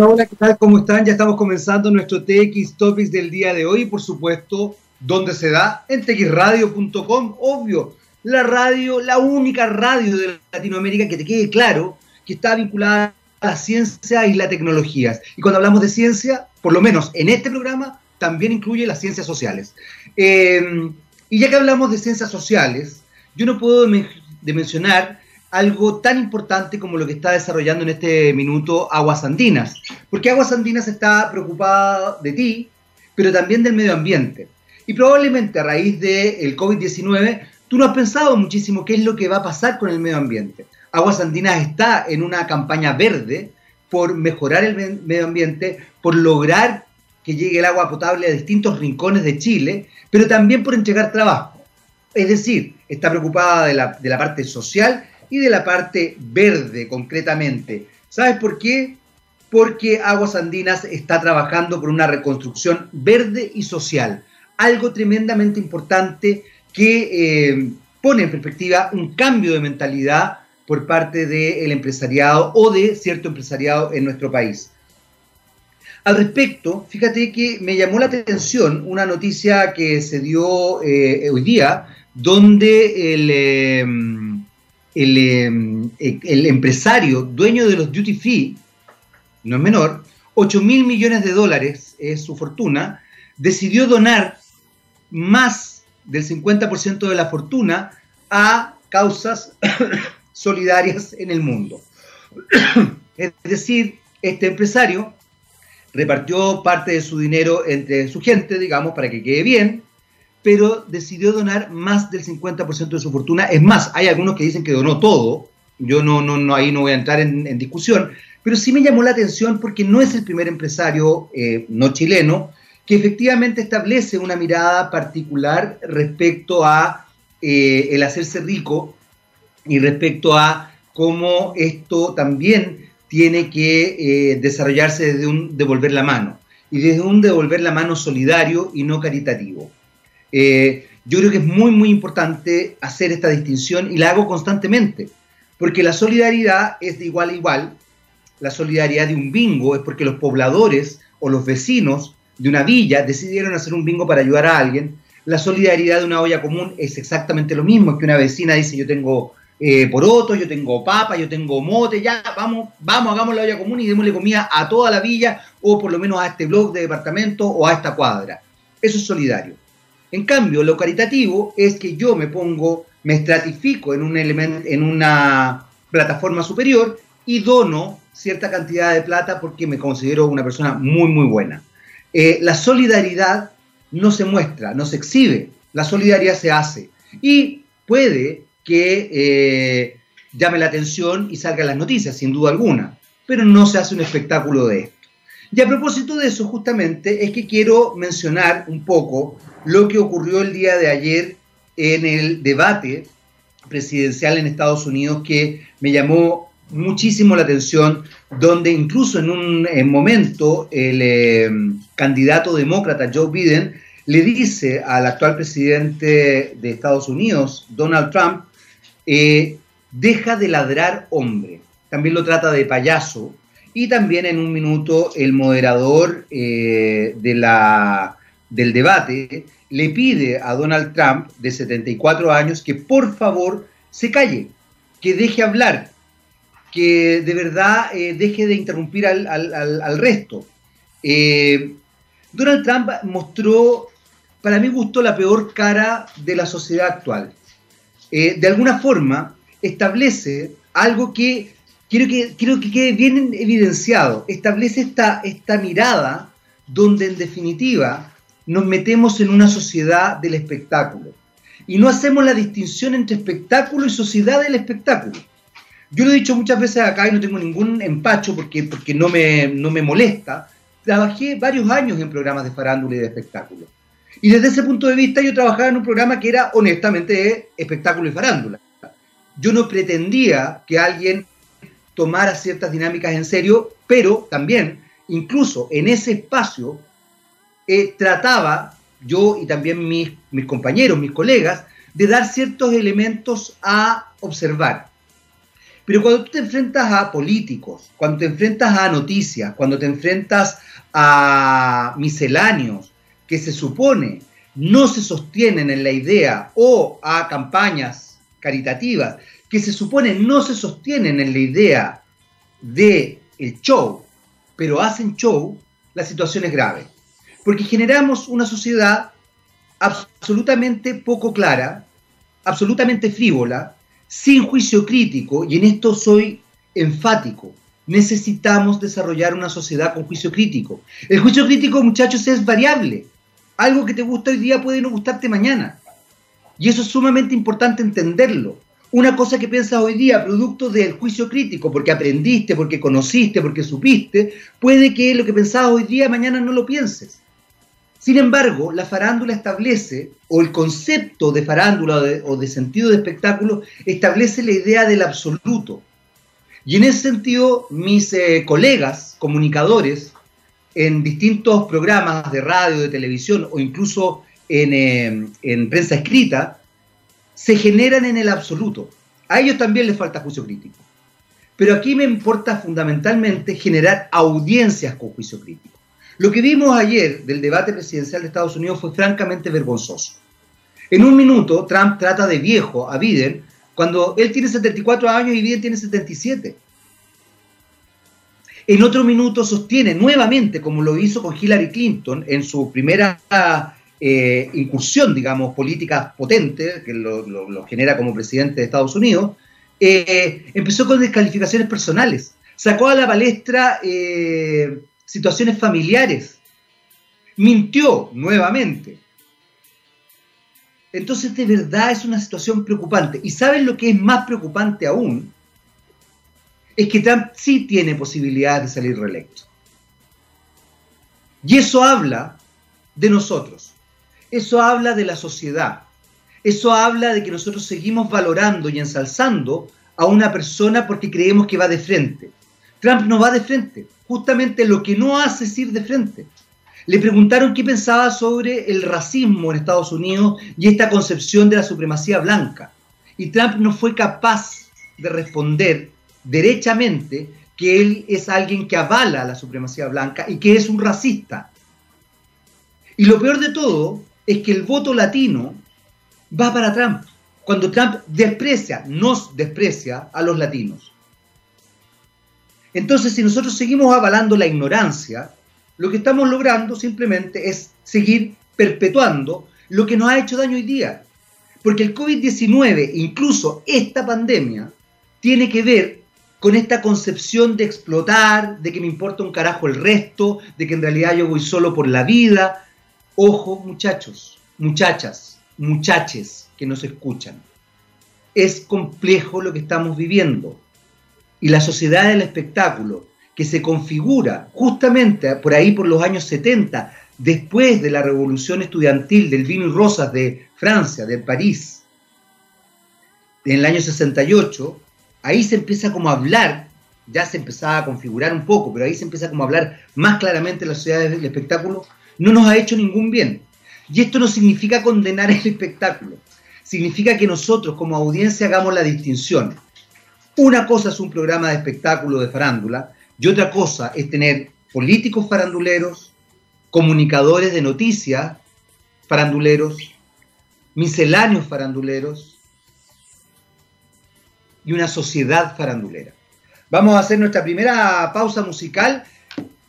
Hola, ¿qué tal? ¿Cómo están? Ya estamos comenzando nuestro TX Topics del día de hoy, por supuesto, donde se da en txradio.com, obvio, la radio, la única radio de Latinoamérica que te quede claro que está vinculada a la ciencia y las tecnologías. Y cuando hablamos de ciencia, por lo menos en este programa, también incluye las ciencias sociales. Eh, y ya que hablamos de ciencias sociales, yo no puedo de mencionar algo tan importante como lo que está desarrollando en este minuto Aguas Andinas, porque Aguas Andinas está preocupada de ti, pero también del medio ambiente. Y probablemente a raíz del COVID-19, tú no has pensado muchísimo qué es lo que va a pasar con el medio ambiente. Aguas Andinas está en una campaña verde por mejorar el medio ambiente, por lograr que llegue el agua potable a distintos rincones de Chile, pero también por entregar trabajo. Es decir, está preocupada de la, de la parte social y de la parte verde concretamente. ¿Sabes por qué? Porque Aguas Andinas está trabajando por una reconstrucción verde y social, algo tremendamente importante que eh, pone en perspectiva un cambio de mentalidad por parte del empresariado o de cierto empresariado en nuestro país. Al respecto, fíjate que me llamó la atención una noticia que se dio eh, hoy día, donde el, eh, Em, el, empresario dueño de los duty free, no es menor, 8 mil millones de dólares es su fortuna, decidió donar más del 50% de la fortuna a causas solidarias en el mundo. es decir, este empresario repartió parte de su dinero entre su gente, digamos, para que quede bien, pero decidió donar más del 50% de su fortuna. Es más, hay algunos que dicen que donó todo. Yo no, no, ahí no voy a entrar en, discusión, pero sí me llamó la atención porque no es el primer empresario eh, no chileno que efectivamente establece una mirada particular respecto a eh, el hacerse rico y respecto a cómo esto también tiene que eh, desarrollarse desde un devolver la mano y desde un devolver la mano solidario y no caritativo. Eh, yo creo que es muy, muy importante hacer esta distinción y la hago constantemente, porque la solidaridad es de igual a igual. La solidaridad de un bingo es porque los pobladores o los vecinos de una villa decidieron hacer un bingo para ayudar a alguien. La solidaridad de una olla común es exactamente lo mismo, que una vecina dice yo tengo eh, porotos, yo tengo papa, yo tengo mote, ya, vamos, vamos, hagamos la olla común y démosle comida a toda la villa o por lo menos a este blog de departamento o a esta cuadra. Eso es solidario. En cambio, lo caritativo es que yo me pongo, me estratifico en, un elemento, en una plataforma superior y dono cierta cantidad de plata porque me considero una persona muy, muy buena. Eh, la solidaridad no se muestra, no se exhibe, la solidaridad se hace. Y puede que eh, llame la atención y salga en las noticias, sin duda alguna, pero no se hace un espectáculo de esto. Y a propósito de eso, justamente, es que quiero mencionar un poco lo que ocurrió el día de ayer en el debate presidencial en Estados Unidos que me llamó muchísimo la atención, donde incluso en un momento el eh, candidato demócrata Joe Biden le dice al actual presidente de Estados Unidos, Donald Trump, eh, deja de ladrar hombre. También lo trata de payaso. Y también en un minuto el moderador eh, de la del debate le pide a Donald Trump, de 74 años, que por favor se calle, que deje hablar, que de verdad eh, deje de interrumpir al, resto. Eh, Donald Trump mostró, para mí gustó la peor cara de la sociedad actual. Eh, de alguna forma establece algo que quiero que, quiero que quede bien evidenciado, establece esta, esta mirada donde en definitiva nos metemos en una sociedad del espectáculo y no hacemos la distinción entre espectáculo y sociedad del espectáculo. Yo lo he dicho muchas veces acá y no tengo ningún empacho porque, porque no, me, no me molesta. Trabajé varios años en programas de farándula y de espectáculo. Y desde ese punto de vista yo trabajaba en un programa que era honestamente espectáculo y farándula. Yo no pretendía que alguien tomara ciertas dinámicas en serio, pero también, incluso en ese espacio, eh, trataba, yo y también mis, compañeros, mis colegas, de dar ciertos elementos a observar. Pero cuando tú te enfrentas a políticos, cuando te enfrentas a noticias, cuando te enfrentas a misceláneos que se supone no se sostienen en la idea o a campañas caritativas que se supone no se sostienen en la idea de el show, pero hacen show, la situación es grave. Porque generamos una sociedad absolutamente poco clara, absolutamente frívola, sin juicio crítico, y en esto soy enfático. Necesitamos desarrollar una sociedad con juicio crítico. El juicio crítico, muchachos, es variable. Algo que te gusta hoy día puede no gustarte mañana. Y eso es sumamente importante entenderlo. Una cosa que piensas hoy día, producto del juicio crítico, porque aprendiste, porque conociste, porque supiste, puede que lo que pensabas hoy día mañana no lo pienses. Sin embargo, la farándula establece, o el concepto de farándula o de, sentido de espectáculo, establece la idea del absoluto. Y en ese sentido, mis eh, colegas comunicadores en distintos programas de radio, de televisión o incluso en, eh, en prensa escrita, se generan en el absoluto. A ellos también les falta juicio crítico. Pero aquí me importa fundamentalmente generar audiencias con juicio crítico. Lo que vimos ayer del debate presidencial de Estados Unidos fue francamente vergonzoso. En un minuto, Trump trata de viejo a Biden cuando él tiene 74 años y Biden tiene 77. En otro minuto sostiene nuevamente, como lo hizo con Hillary Clinton en su primera eh, incursión, digamos, política potente, que lo, genera como presidente de Estados Unidos, eh, empezó con descalificaciones personales. Sacó a la palestra eh, situaciones familiares. Mintió nuevamente. Entonces, de verdad es una situación preocupante. ¿Y saben lo que es más preocupante aún? Es que Trump sí tiene posibilidades de salir reelecto. Y eso habla de nosotros. Eso habla de la sociedad. Eso habla de que nosotros seguimos valorando y ensalzando a una persona porque creemos que va de frente. Trump no va de frente. Justamente lo que no hace es ir de frente. Le preguntaron qué pensaba sobre el racismo en Estados Unidos y esta concepción de la supremacía blanca. Y Trump no fue capaz de responder derechamente que él es alguien que avala la supremacía blanca y que es un racista. Y lo peor de todo es que el voto latino va para Trump, cuando Trump desprecia, nos desprecia a los latinos. Entonces, si nosotros seguimos avalando la ignorancia, lo que estamos logrando simplemente es seguir perpetuando lo que nos ha hecho daño hoy día. Porque el COVID-19, incluso esta pandemia, tiene que ver con esta concepción de explotar, de que me importa un carajo el resto, de que en realidad yo voy solo por la vida. Ojo, muchachos, muchachas, muchaches que nos escuchan. Es complejo lo que estamos viviendo y la sociedad del espectáculo, que se configura justamente por ahí por los años 70, después de la revolución estudiantil del vino y rosas de Francia, de París, en el año 68, ahí se empieza como a hablar, ya se empezaba a configurar un poco, pero ahí se empieza como a hablar más claramente la sociedad del espectáculo, no nos ha hecho ningún bien. Y esto no significa condenar el espectáculo, significa que nosotros como audiencia hagamos la distinción una cosa es un programa de espectáculo de farándula y otra cosa es tener políticos faranduleros, comunicadores de noticias faranduleros, misceláneos faranduleros y una sociedad farandulera. Vamos a hacer nuestra primera pausa musical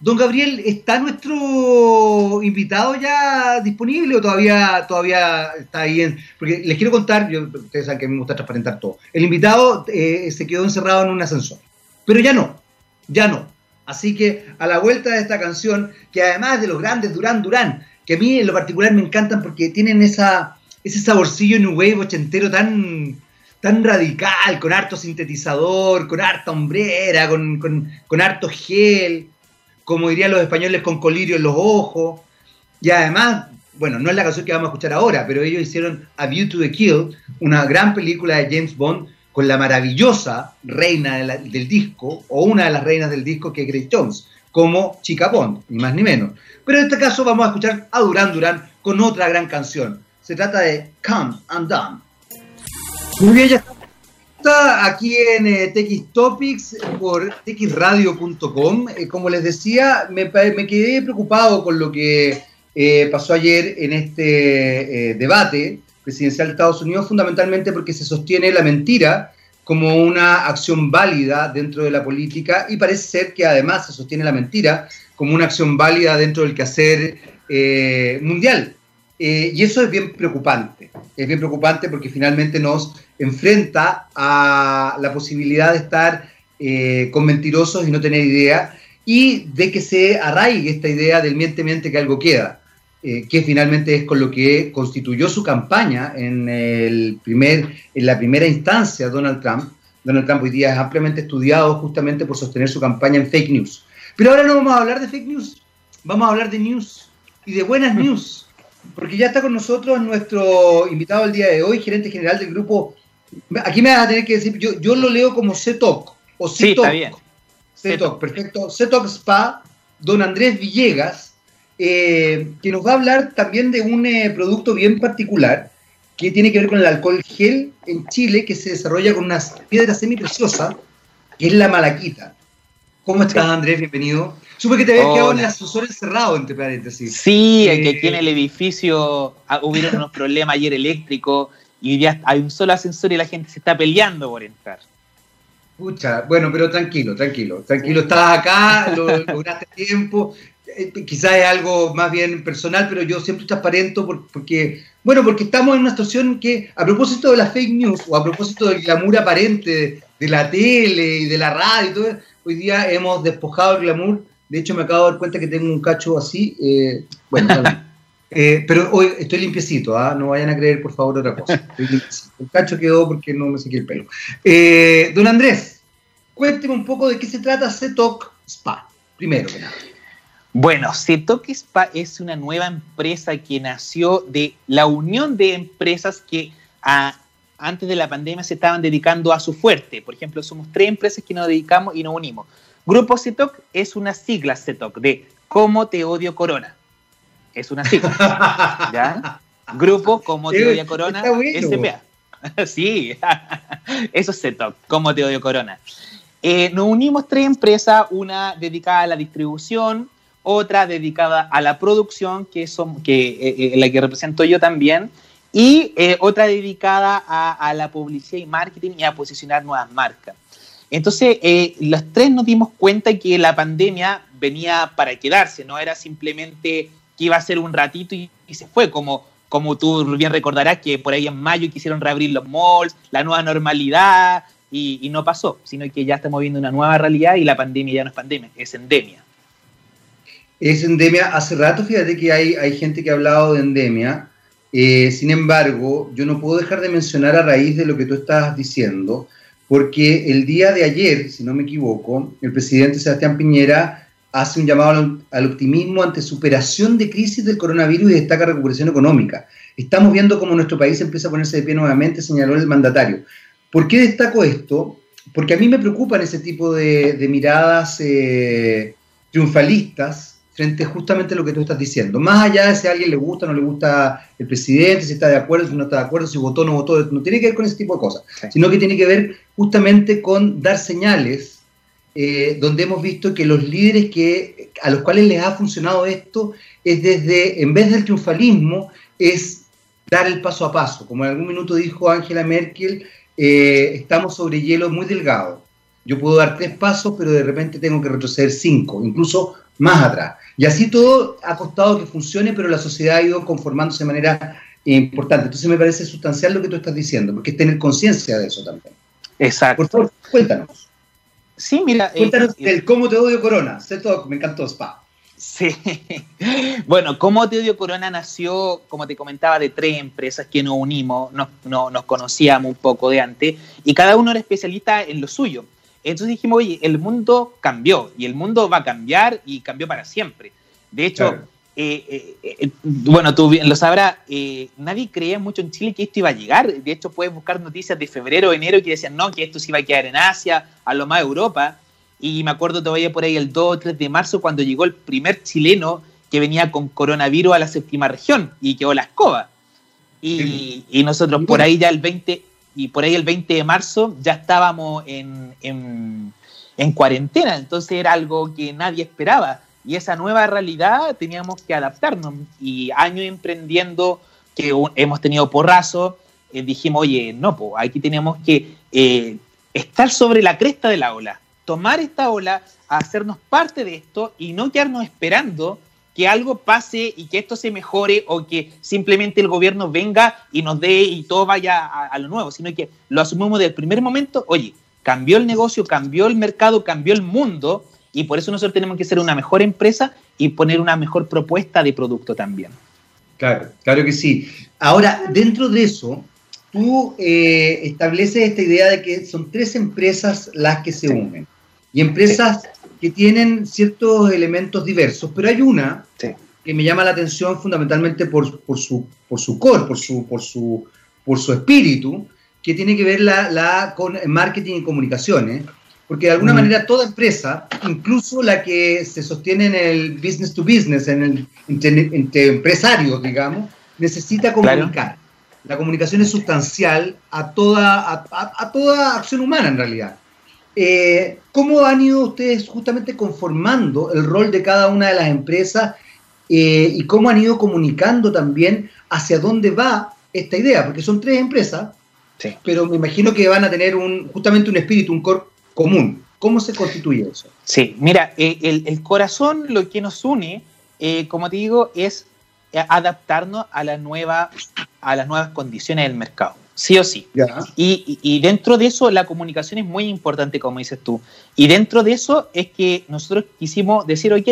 Don Gabriel, ¿está nuestro invitado ya disponible o todavía, todavía está ahí? En, porque les quiero contar, yo, ustedes saben que a mí me gusta transparentar todo. El invitado eh, se quedó encerrado en un ascensor, pero ya no, ya no. Así que a la vuelta de esta canción, que además de los grandes Durán Durán, que a mí en lo particular me encantan porque tienen esa, ese saborcillo New Wave ochentero tan, tan radical, con harto sintetizador, con harta hombrera, con, con, con harto gel como dirían los españoles, con colirio en los ojos. Y además, bueno, no es la canción que vamos a escuchar ahora, pero ellos hicieron A View to the Kill, una gran película de James Bond con la maravillosa reina del disco, o una de las reinas del disco que es Grace Jones, como Chica Bond, ni más ni menos. Pero en este caso vamos a escuchar a Duran Duran con otra gran canción. Se trata de Come and Done. Muy bien, ya Está aquí en eh, Topics por txradio.com. Eh, como les decía, me, quedé preocupado con lo que eh, pasó ayer en este debate presidencial de Estados Unidos, fundamentalmente porque se sostiene la mentira como una acción válida dentro de la política y parece ser que además se sostiene la mentira como una acción válida dentro del quehacer mundial. Y eso es bien preocupante. Es bien preocupante porque finalmente nos enfrenta a la posibilidad de estar eh, con mentirosos y no tener idea, y de que se arraigue esta idea del miente, miente que algo queda, eh, que finalmente es con lo que constituyó su campaña en, el primer, en la primera instancia Donald Trump. Donald Trump hoy día es ampliamente estudiado justamente por sostener su campaña en fake news. Pero ahora no vamos a hablar de fake news, vamos a hablar de news y de buenas news, porque ya está con nosotros nuestro invitado el día de hoy, gerente general del grupo Aquí me vas a tener que decir, yo, yo lo leo como CETOC o CETOC. Sí, está bien. CETOC, perfecto. CETOC Spa, don Andrés Villegas, eh, que nos va a hablar también de un eh, producto bien particular que tiene que ver con el alcohol gel en Chile que se desarrolla con unas piedras semipreciosas, que es la malaquita. ¿Cómo estás, Andrés? Bienvenido. Supe que te habías quedado en el ascensor encerrado, entre paréntesis. Sí, que aquí en el edificio ah, hubieron unos problemas ayer eléctricos y ya hay un solo ascensor y la gente se está peleando por entrar. Pucha, bueno, pero tranquilo, tranquilo, tranquilo, estás acá, lo lograste tiempo, eh, quizás es algo más bien personal, pero yo siempre transparento porque, bueno, porque estamos en una situación que, a propósito de las fake news o a propósito del glamour aparente de, la tele y de la radio y todo, hoy día hemos despojado el glamour, de hecho me acabo de dar cuenta que tengo un cacho así, eh, bueno, Eh, pero hoy estoy limpiecito, ¿ah? no vayan a creer por favor otra cosa. El cacho quedó porque no me sequé el pelo. Eh, don Andrés, cuénteme un poco de qué se trata CETOC Spa, primero que nada. Bueno, CETOC Spa es una nueva empresa que nació de la unión de empresas que antes de la pandemia se estaban dedicando a su fuerte. Por ejemplo, somos tres empresas que nos dedicamos y nos unimos. Grupo CETOC es una sigla CETOC de Cómo te odio Corona es una sigla. ¿Ya? Grupo como Te Odio Corona SPA. sí, eso es setup, como Te Odio Corona. Eh, nos unimos tres empresas, una dedicada a la distribución, otra dedicada a la producción, que es que, eh, eh, la que represento yo también, y otra dedicada a, la publicidad y marketing y a posicionar nuevas marcas. Entonces, los tres nos dimos cuenta que la pandemia venía para quedarse, no era simplemente que iba a ser un ratito y, se fue, como, como tú bien recordarás que por ahí en mayo quisieron reabrir los malls, la nueva normalidad, y, no pasó, sino que ya estamos viendo una nueva realidad y la pandemia ya no es pandemia, es endemia. Es endemia. Hace rato, fíjate que hay, hay gente que ha hablado de endemia. Eh, sin embargo, yo no puedo dejar de mencionar a raíz de lo que tú estás diciendo, porque el día de ayer, si no me equivoco, el presidente Sebastián Piñera hace un llamado al, optimismo ante superación de crisis del coronavirus y destaca recuperación económica. Estamos viendo cómo nuestro país empieza a ponerse de pie nuevamente, señaló el mandatario. ¿Por qué destaco esto? Porque a mí me preocupan ese tipo de, miradas eh, triunfalistas frente justamente a lo que tú estás diciendo. Más allá de si a alguien le gusta o no le gusta el presidente, si está de acuerdo, si no está de acuerdo, si votó o no votó, no tiene que ver con ese tipo de cosas, sino que tiene que ver justamente con dar señales eh, donde hemos visto que los líderes que, a los cuales les ha funcionado esto es desde, en vez del triunfalismo, es dar el paso a paso. Como en algún minuto dijo Angela Merkel, eh, estamos sobre hielo muy delgado. Yo puedo dar tres pasos, pero de repente tengo que retroceder cinco, incluso más atrás. Y así todo ha costado que funcione, pero la sociedad ha ido conformándose de manera importante. Entonces me parece sustancial lo que tú estás diciendo, porque es tener conciencia de eso también. Exacto. Por favor, cuéntanos. Sí, mira. Eh, Cuéntanos eh, cómo te odio Corona. Sé todo, me encantó Spa. Sí. Bueno, Cómo te odio Corona nació, como te comentaba, de tres empresas que nos unimos, nos, nos conocíamos un poco de antes, y cada uno era especialista en lo suyo. Entonces dijimos, oye, el mundo cambió, y el mundo va a cambiar, y cambió para siempre. De hecho, eh, eh, eh, bueno, tú bien lo sabrás, nadie creía mucho en Chile que esto iba a llegar. De hecho, puedes buscar noticias de febrero o enero que decían, no, que esto se iba a quedar en Asia, a lo más Europa. Y me acuerdo todavía por ahí el 2 o 3 de marzo cuando llegó el primer chileno que venía con coronavirus a la séptima región y quedó la escoba. Y, nosotros por ahí ya el 20, y por ahí el 20 de marzo ya estábamos en, en, en cuarentena, entonces era algo que nadie esperaba. Y esa nueva realidad teníamos que adaptarnos. Y años emprendiendo que hemos tenido porrazo, eh, dijimos, oye, no, pues aquí tenemos que eh, estar sobre la cresta de la ola, tomar esta ola, hacernos parte de esto y no quedarnos esperando que algo pase y que esto se mejore o que simplemente el gobierno venga y nos dé y todo vaya a, lo nuevo, sino que lo asumimos del primer momento, oye, cambió el negocio, cambió el mercado, cambió el mundo y por eso nosotros tenemos que ser una mejor empresa y poner una mejor propuesta de producto también. Claro, claro que sí. Ahora, dentro de eso, tú eh, estableces esta idea de que son tres empresas las que se unen. Y empresas que tienen ciertos elementos diversos, pero hay una que me llama la atención fundamentalmente por, por, su, por su core, por su, por, su, por su espíritu, que tiene que ver la, la con marketing y comunicaciones, porque de alguna mm. manera toda empresa, incluso la que se sostiene en el business to business, en el entre, empresarios, digamos, necesita comunicar. La comunicación es sustancial a toda, a, a toda acción humana en realidad. Eh, ¿Cómo han ido ustedes justamente conformando el rol de cada una de las empresas eh, y cómo han ido comunicando también hacia dónde va esta idea? Porque son tres empresas, pero me imagino que van a tener un, justamente un espíritu, un core común. ¿Cómo se constituye eso? Sí, mira, eh, el, corazón lo que nos une, como te digo, es adaptarnos a, la nueva, a las nuevas condiciones del mercado sí o sí. Y, dentro de eso la comunicación es muy importante, como dices tú. Y dentro de eso es que nosotros quisimos decir, ok,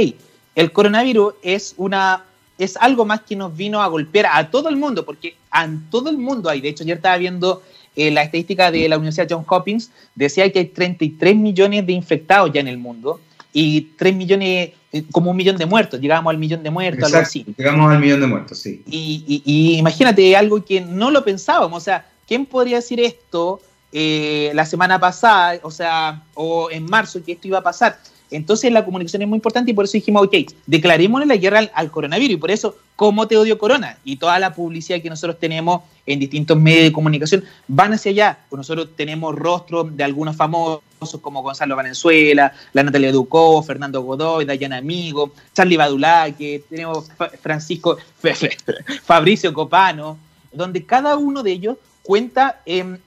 el coronavirus es una es algo más que nos vino a golpear a todo el mundo, porque a todo el mundo hay. De hecho, yo estaba viendo eh, la estadística de la Universidad Johns Hopkins, decía que hay 33 millones de infectados ya en el mundo y 3 millones, eh, como un millón de muertos, llegamos al millón de muertos, algo así. Llegamos al millón de muertos, sí. Y, y, imagínate algo que no lo pensábamos, o sea, ¿quién podría decir esto eh, la semana pasada, o sea, o en marzo, que esto iba a pasar? Entonces la comunicación es muy importante y por eso dijimos, ok, declarémosle la guerra al, coronavirus y por eso, ¿cómo te odio corona? Y toda la publicidad que nosotros tenemos en distintos medios de comunicación van hacia allá. Pues nosotros tenemos rostros de algunos famosos como Gonzalo Valenzuela, la Natalia Ducó, Fernando Godoy, Dayana Amigo, Charlie Badulaque, tenemos Francisco Fabricio Copano, donde cada uno de ellos cuenta en,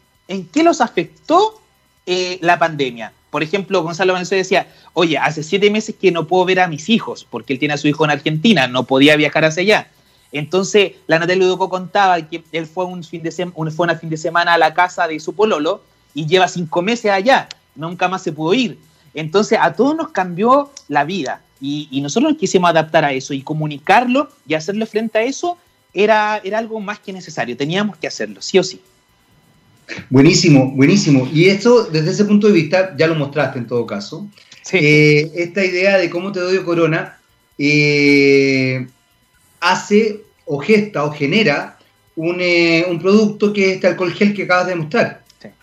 qué los afectó eh, la pandemia. Por ejemplo, Gonzalo Valenzuela decía, oye, hace siete meses que no puedo ver a mis hijos, porque él tiene a su hijo en Argentina, no podía viajar hacia allá. Entonces, la Natalia Duco contaba que él fue, un fin de un, fue una fin de semana a la casa de su pololo y lleva cinco meses allá, nunca más se pudo ir. Entonces, a todos nos cambió la vida y, nosotros quisimos adaptar a eso y comunicarlo y hacerle frente a eso era, era algo más que necesario, teníamos que hacerlo, sí o sí. Buenísimo, buenísimo. Y esto, desde ese punto de vista, ya lo mostraste en todo caso. Eh, esta idea de cómo te doy corona eh, hace o gesta o genera eh, un, producto que es este alcohol gel que acabas de mostrar.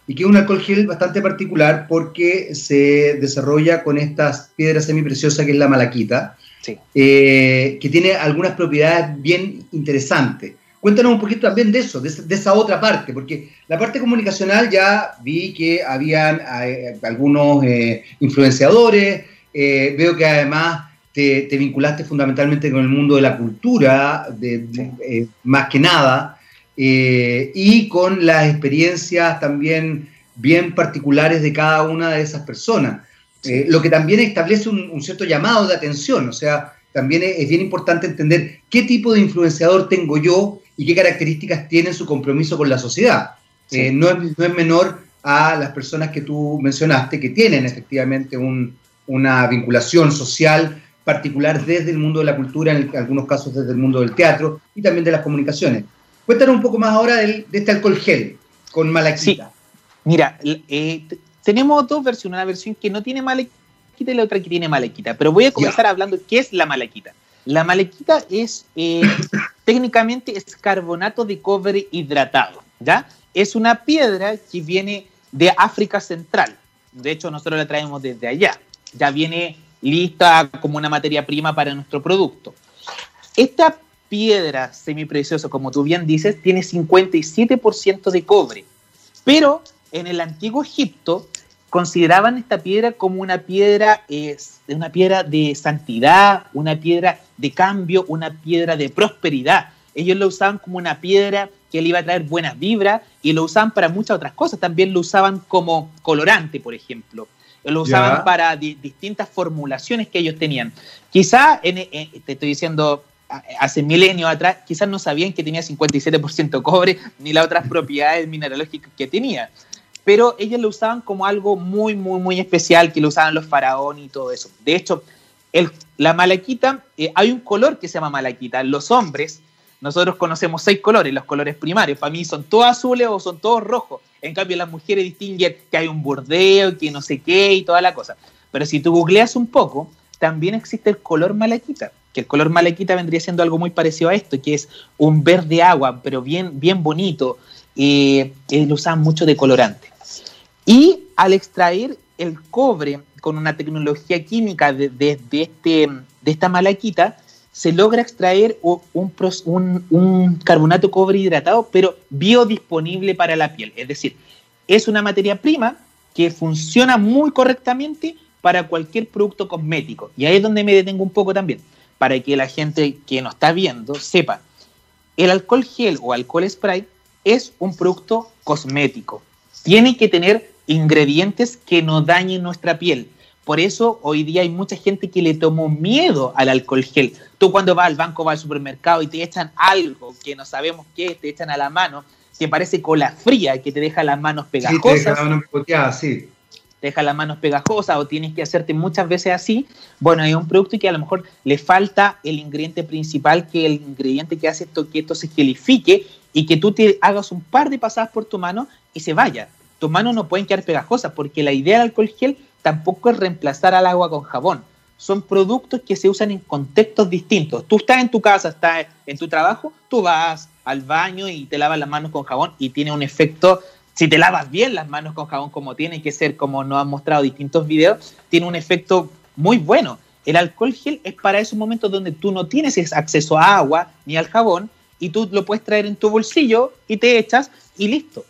Y que es un alcohol gel bastante particular porque se desarrolla con estas piedras semipreciosas que es la malaquita, que tiene algunas propiedades bien interesantes. Cuéntanos un poquito también de eso, de, esa otra parte, porque la parte comunicacional ya vi que habían eh, algunos eh, influenciadores, eh, veo que además te, vinculaste fundamentalmente con el mundo de la cultura, de, más que nada, y con las experiencias también bien particulares de cada una de esas personas, lo que también establece un, cierto llamado de atención, o sea, también es bien importante entender qué tipo de influenciador tengo yo y qué características tiene su compromiso con la sociedad. Eh, no, es, menor a las personas que tú mencionaste, que tienen efectivamente una vinculación social particular desde el mundo de la cultura, en algunos casos desde el mundo del teatro y también de las comunicaciones. Cuéntanos un poco más ahora de este alcohol gel con malaquita. Sí. Mira, eh, tenemos dos versiones, una versión que no tiene malaquita y la otra que tiene malaquita, pero voy a comenzar hablando qué es la malaquita. La malaquita es eh, técnicamente es carbonato de cobre hidratado, ¿ya? Es una piedra que viene de África Central. De hecho, nosotros la traemos desde allá. Ya viene lista como una materia prima para nuestro producto. Esta piedra semipreciosa, como tú bien dices, tiene 57% de cobre. Pero en el antiguo Egipto consideraban esta piedra como una piedra, una piedra de santidad, una piedra de cambio, una piedra de prosperidad. Ellos lo usaban como una piedra que le iba a traer buenas vibras y lo usaban para muchas otras cosas. También lo usaban como colorante, por ejemplo. Lo usaban para distintas formulaciones que ellos tenían. Quizá, te estoy diciendo, hace milenios atrás, quizás no sabían que tenía 57% cobre ni las otras propiedades mineralógicas que tenía. Pero ellos lo usaban como algo muy, muy, muy especial, que lo usaban los faraones y todo eso. De hecho, el, la malaquita, eh, hay un color que se llama malaquita. Los hombres, nosotros conocemos seis colores, los colores primarios. Para mí son todos azules o son todos rojos. En cambio, las mujeres distinguen que hay un bordeo, que no sé qué y toda la cosa. Pero si tú googleas un poco, también existe el color malaquita que el color malaquita vendría siendo algo muy parecido a esto, que es un verde agua, pero bien, bien bonito, y lo usaban mucho de colorante. Y al extraer el cobre con una tecnología química de, este, de esta malaquita, se logra extraer un, un, un, carbonato cobre hidratado, pero biodisponible para la piel. Es decir, es una materia prima que funciona muy correctamente para cualquier producto cosmético. Y ahí es donde me detengo un poco también para que la gente que nos está viendo sepa, el alcohol gel o alcohol spray es un producto cosmético. Tiene que tener ingredientes que no dañen nuestra piel. Por eso hoy día hay mucha gente que le tomó miedo al alcohol gel. Tú cuando vas al banco, vas al supermercado y te echan algo que no sabemos qué, te echan a la mano, que parece cola fría, que te deja las manos pegajosas. Sí, te sí te deja las manos pegajosas o tienes que hacerte muchas veces así, bueno, hay un producto que a lo mejor le falta el ingrediente principal, que el ingrediente que hace esto que esto se gelifique y que tú te hagas un par de pasadas por tu mano y se vaya. Tus manos no pueden quedar pegajosas porque la idea del alcohol gel tampoco es reemplazar al agua con jabón. Son productos que se usan en contextos distintos. Tú estás en tu casa, estás en tu trabajo, tú vas al baño y te lavas las manos con jabón y tiene un efecto si te lavas bien las manos con jabón como tiene que ser, como nos han mostrado distintos videos, tiene un efecto muy bueno. El alcohol gel es para esos momentos donde tú no tienes acceso a agua ni al jabón y tú lo puedes traer en tu bolsillo y te echas y listo.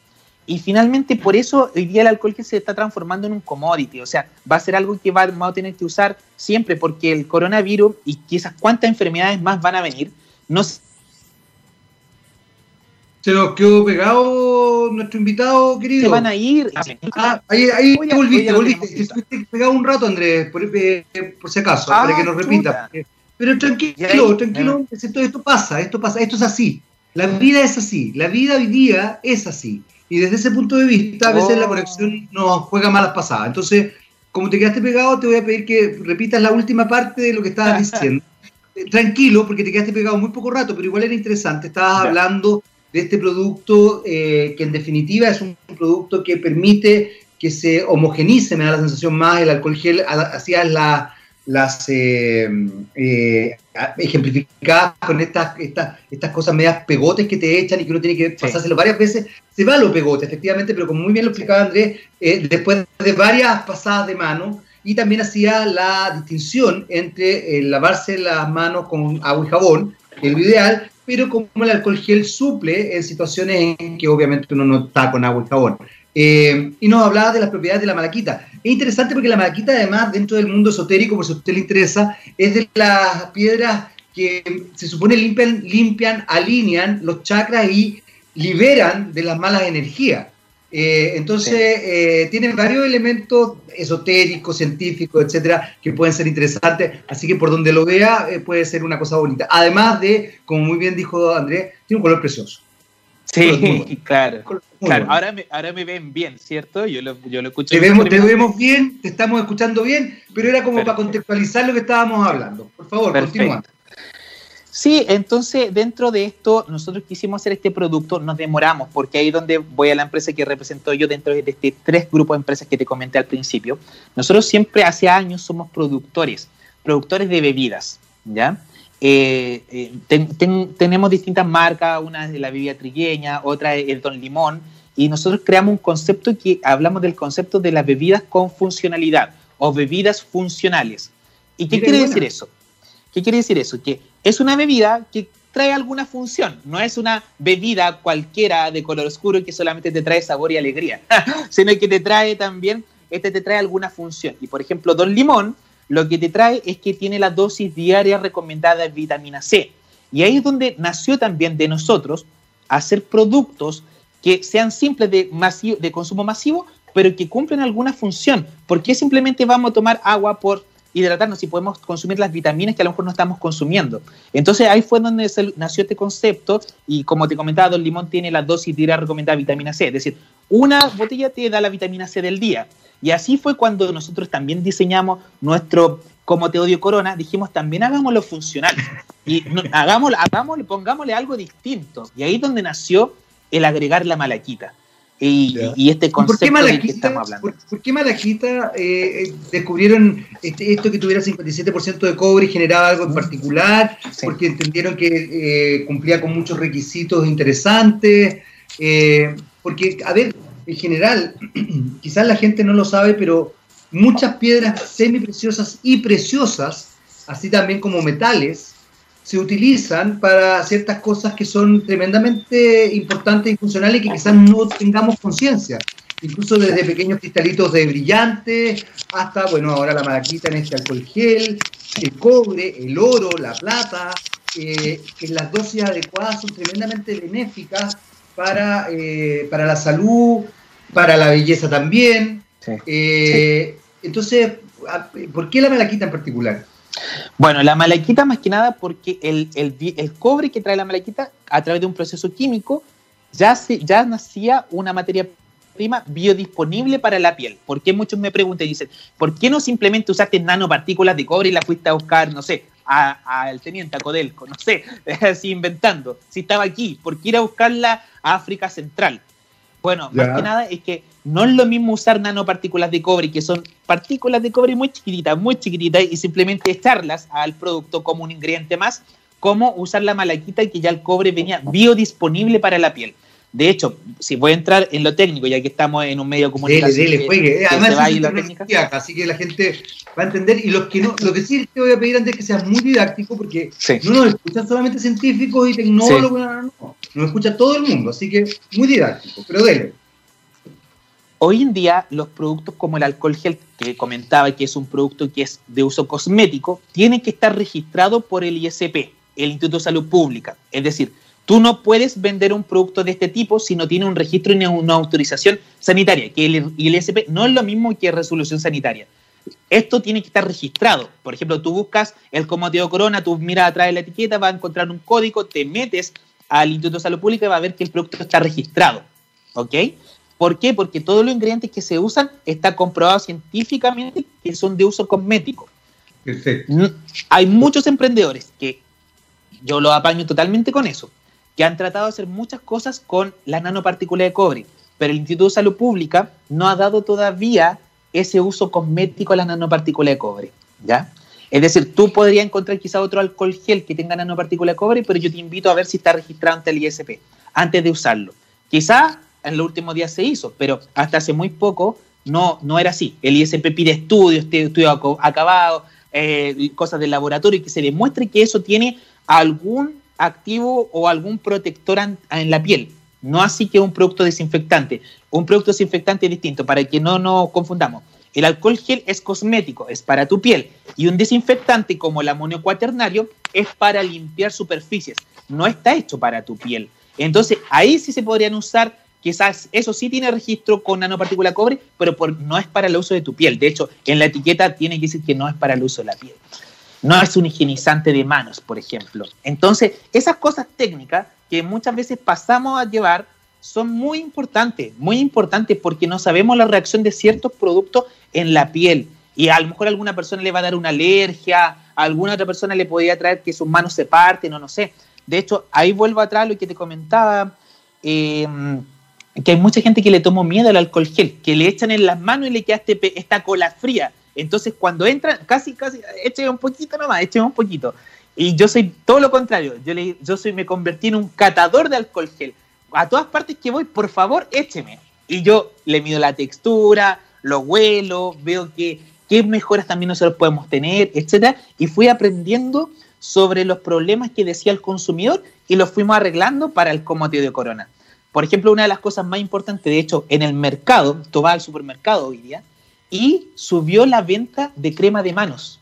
Y finalmente por eso hoy día el alcohol gel se está transformando en un commodity, o sea, va a ser algo que vamos a tener que usar siempre porque el coronavirus y quizás cuántas enfermedades más van a venir, no se nos quedó pegado nuestro invitado, querido. Se van a ir. Ah, ahí, ahí te volviste, volviste. Estuviste pegado un rato, Andrés, por, eh, por si acaso, para que nos repita. Pero tranquilo, tranquilo, esto, esto pasa, esto pasa, esto es así. La vida es así, la vida hoy día es así. Y desde ese punto de vista, a veces la oh. conexión nos juega malas pasadas. Entonces, como te quedaste pegado, te voy a pedir que repitas la última parte de lo que estabas diciendo. Tranquilo, porque te quedaste pegado muy poco rato, pero igual era interesante. Estabas hablando de este producto eh, que en definitiva es un producto que permite que se homogenice, me da la sensación más, el alcohol gel hacía la, las eh, eh, ejemplificadas con estas, estas, estas cosas medias pegotes que te echan y que uno tiene que pasárselo varias veces, se va a los pegotes, efectivamente, pero como muy bien lo explicaba Andrés, después de varias pasadas de mano, y también hacía la distinción entre lavarse las manos con agua y jabón, que es lo ideal, pero como el alcohol gel suple en situaciones en que obviamente uno no está con agua y jabón. Eh, y nos hablaba de las propiedades de la malaquita. Es interesante porque la malaquita, además, dentro del mundo esotérico, por si a usted le interesa, es de las piedras que se supone limpian, limpian alinean los chakras y liberan de las malas energías. Eh, entonces, eh, tienen varios elementos esotéricos, científicos, etcétera, que pueden ser interesantes. Así que por donde lo vea, eh, puede ser una cosa bonita. Además de, como muy bien dijo Andrés, tiene un color precioso. Sí, claro. claro. Ahora, me, ahora me ven bien, ¿cierto? Yo lo, yo lo escucho. Te vemos, te vemos bien, te estamos escuchando bien, pero era como para contextualizar lo que estábamos hablando. Por favor, continúa. Sí, entonces dentro de esto nosotros quisimos hacer este producto, nos demoramos, porque ahí es donde voy a la empresa que represento yo dentro de este tres grupos de empresas que te comenté al principio. Nosotros siempre hace años somos productores, productores de bebidas, ¿ya? Eh, eh, tenemos distintas marcas, una es de la bebida trigueña, otra es el Don Limón, y nosotros creamos un concepto que hablamos del concepto de las bebidas con funcionalidad o bebidas funcionales. ¿Y qué quiere decir eso? ¿Qué quiere decir eso? Que es una bebida que trae alguna función. No es una bebida cualquiera de color oscuro que solamente te trae sabor y alegría, sino que te trae también, este te trae alguna función. Y por ejemplo, Don Limón lo que te trae es que tiene la dosis diaria recomendada de vitamina C. Y ahí es donde nació también de nosotros hacer productos que sean simples de, consumo masivo, pero que cumplen alguna función. porque simplemente vamos a tomar agua por hidratarnos si podemos consumir las vitaminas que a lo mejor no estamos consumiendo? Entonces ahí fue donde nació este concepto y como te comentaba, Don Limón tiene la dosis diaria recomendada de vitamina C, es decir, una botella te da la vitamina C del día. Y así fue cuando nosotros también diseñamos nuestro como te odio corona, dijimos también hagámoslo funcional y hagámoslo, hagámoslo, pongámosle algo distinto. Y ahí es donde nació el agregar la malaquita. Y, este concepto del que estamos hablando. ¿Por, qué Malaquita eh, eh, descubrieron este, esto que tuviera 57% de cobre y generaba algo en particular? Porque entendieron que eh, cumplía con muchos requisitos interesantes. porque, a ver, en general, quizás la gente no lo sabe, pero muchas piedras semipreciosas y preciosas, así también como metales, se utilizan para ciertas cosas que son tremendamente importantes y funcionales y que quizás no tengamos conciencia. Incluso desde pequeños cristalitos de brillante hasta, bueno, ahora la malaquita en este alcohol gel, el cobre, el oro, la plata, eh, que las dosis adecuadas son tremendamente benéficas para, eh, para la salud, para la belleza también. Eh, entonces, ¿por qué la malaquita en particular? Bueno, la malaquita más que nada porque el, cobre que trae la malaquita a través de un proceso químico ya, se, ya nacía una materia prima biodisponible para la piel. ¿Por qué muchos me preguntan y dicen, ¿por qué no simplemente usaste nanopartículas de cobre y la fuiste a buscar, no sé, al teniente, a Codelco, no sé, así inventando? Si estaba aquí, ¿por qué ir a buscarla a África Central? Bueno, más que nada es que no es lo mismo usar nanopartículas de cobre, que son partículas de cobre muy chiquititas, muy chiquititas, y simplemente echarlas al producto como un ingrediente más, como usar la malaquita y que ya el cobre venía biodisponible para la piel. De hecho, si voy a entrar en lo técnico, ya que estamos en un medio de comunicación. Dele, dele, juegue. Además, es así que la gente va a entender. Y lo que no, lo que sí te voy a pedir antes es que seas muy didáctico, porque no nos escuchan solamente científicos y tecnólogos, no, no, no, nos escucha todo el mundo, así que muy didáctico, pero dele. Hoy en día, los productos como el alcohol gel, que comentaba que es un producto que es de uso cosmético, tienen que estar registrados por el ISP, el Instituto de Salud Pública. Es decir, Tú no puedes vender un producto de este tipo si no tiene un registro ni una autorización sanitaria, que el, ISP no es lo mismo que resolución sanitaria. Esto tiene que estar registrado. Por ejemplo, tú buscas el comodío corona, tú miras atrás de la etiqueta, vas a encontrar un código, te metes al Instituto de Salud Pública y va a ver que el producto está registrado. ¿Ok? ¿Por qué? Porque todos los ingredientes que se usan está comprobado científicamente que son de uso cosmético. Perfecto. Hay muchos emprendedores que yo lo apaño totalmente con eso que han tratado de hacer muchas cosas con la nanopartícula de cobre, pero el Instituto de Salud Pública no ha dado todavía ese uso cosmético a la nanopartícula de cobre, ¿ya? Es decir, tú podrías encontrar quizá otro alcohol gel que tenga nanopartícula de cobre, pero yo te invito a ver si está registrado ante el ISP antes de usarlo. Quizá en los últimos días se hizo, pero hasta hace muy poco no, no era así. El ISP pide estudios, estudios acabados, eh, cosas del laboratorio y que se demuestre que eso tiene algún activo o algún protector en la piel. No así que un producto desinfectante. Un producto desinfectante es distinto, para que no nos confundamos. El alcohol gel es cosmético, es para tu piel. Y un desinfectante como el amonio cuaternario es para limpiar superficies. No está hecho para tu piel. Entonces, ahí sí se podrían usar, quizás eso sí tiene registro con nanopartícula cobre, pero no es para el uso de tu piel. De hecho, en la etiqueta tiene que decir que no es para el uso de la piel no es un higienizante de manos, por ejemplo. Entonces, esas cosas técnicas que muchas veces pasamos a llevar son muy importantes, muy importantes porque no sabemos la reacción de ciertos productos en la piel. Y a lo mejor alguna persona le va a dar una alergia, alguna otra persona le podría traer que sus manos se parten o no sé. De hecho, ahí vuelvo atrás lo que te comentaba, em, que hay mucha gente que le tomó miedo al alcohol gel, que le echan en las manos y le queda este esta cola fría. Entonces, cuando entran, casi, casi, écheme un poquito nomás, écheme un poquito. Y yo soy todo lo contrario. Yo, le, yo soy, me convertí en un catador de alcohol gel. A todas partes que voy, por favor, écheme. Y yo le mido la textura, lo huelo, veo que qué mejoras también nosotros podemos tener, etcétera. Y fui aprendiendo sobre los problemas que decía el consumidor y los fuimos arreglando para el combate de corona. Por ejemplo, una de las cosas más importantes, de hecho, en el mercado, tú vas al supermercado hoy día, y subió la venta de crema de manos.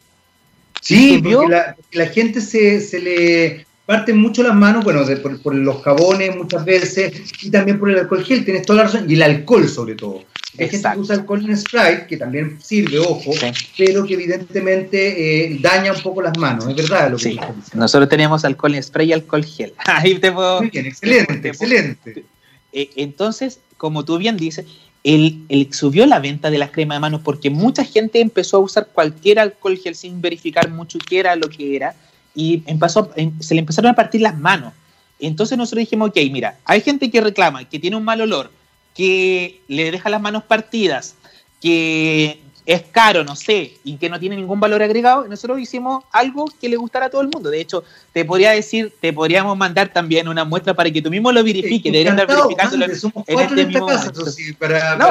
Sí, porque la, la, gente se, se, le parte mucho las manos, bueno, por, por, los jabones muchas veces, y también por el alcohol gel, tienes toda la razón, y el alcohol sobre todo. Hay gente que usa alcohol en Sprite, que también sirve, ojo, sí. pero que evidentemente eh, daña un poco las manos, es verdad lo que sí. Nosotros tenemos alcohol en spray y alcohol gel. Ahí te puedo... Muy bien, excelente, te, excelente. Te, eh, entonces, como tú bien dices, él, él, subió la venta de las cremas de manos porque mucha gente empezó a usar cualquier alcohol gel sin verificar mucho qué era lo que era y empezó, se le empezaron a partir las manos. Entonces nosotros dijimos, ok, mira, hay gente que reclama, que tiene un mal olor, que le deja las manos partidas, que es caro, no sé, y que no tiene ningún valor agregado, nosotros hicimos algo que le gustara a todo el mundo. De hecho, te podría decir, te podríamos mandar también una muestra para que tú mismo lo verifiques. Deberían estar verificándolo en, somos en este mismo casa, sí, para, no,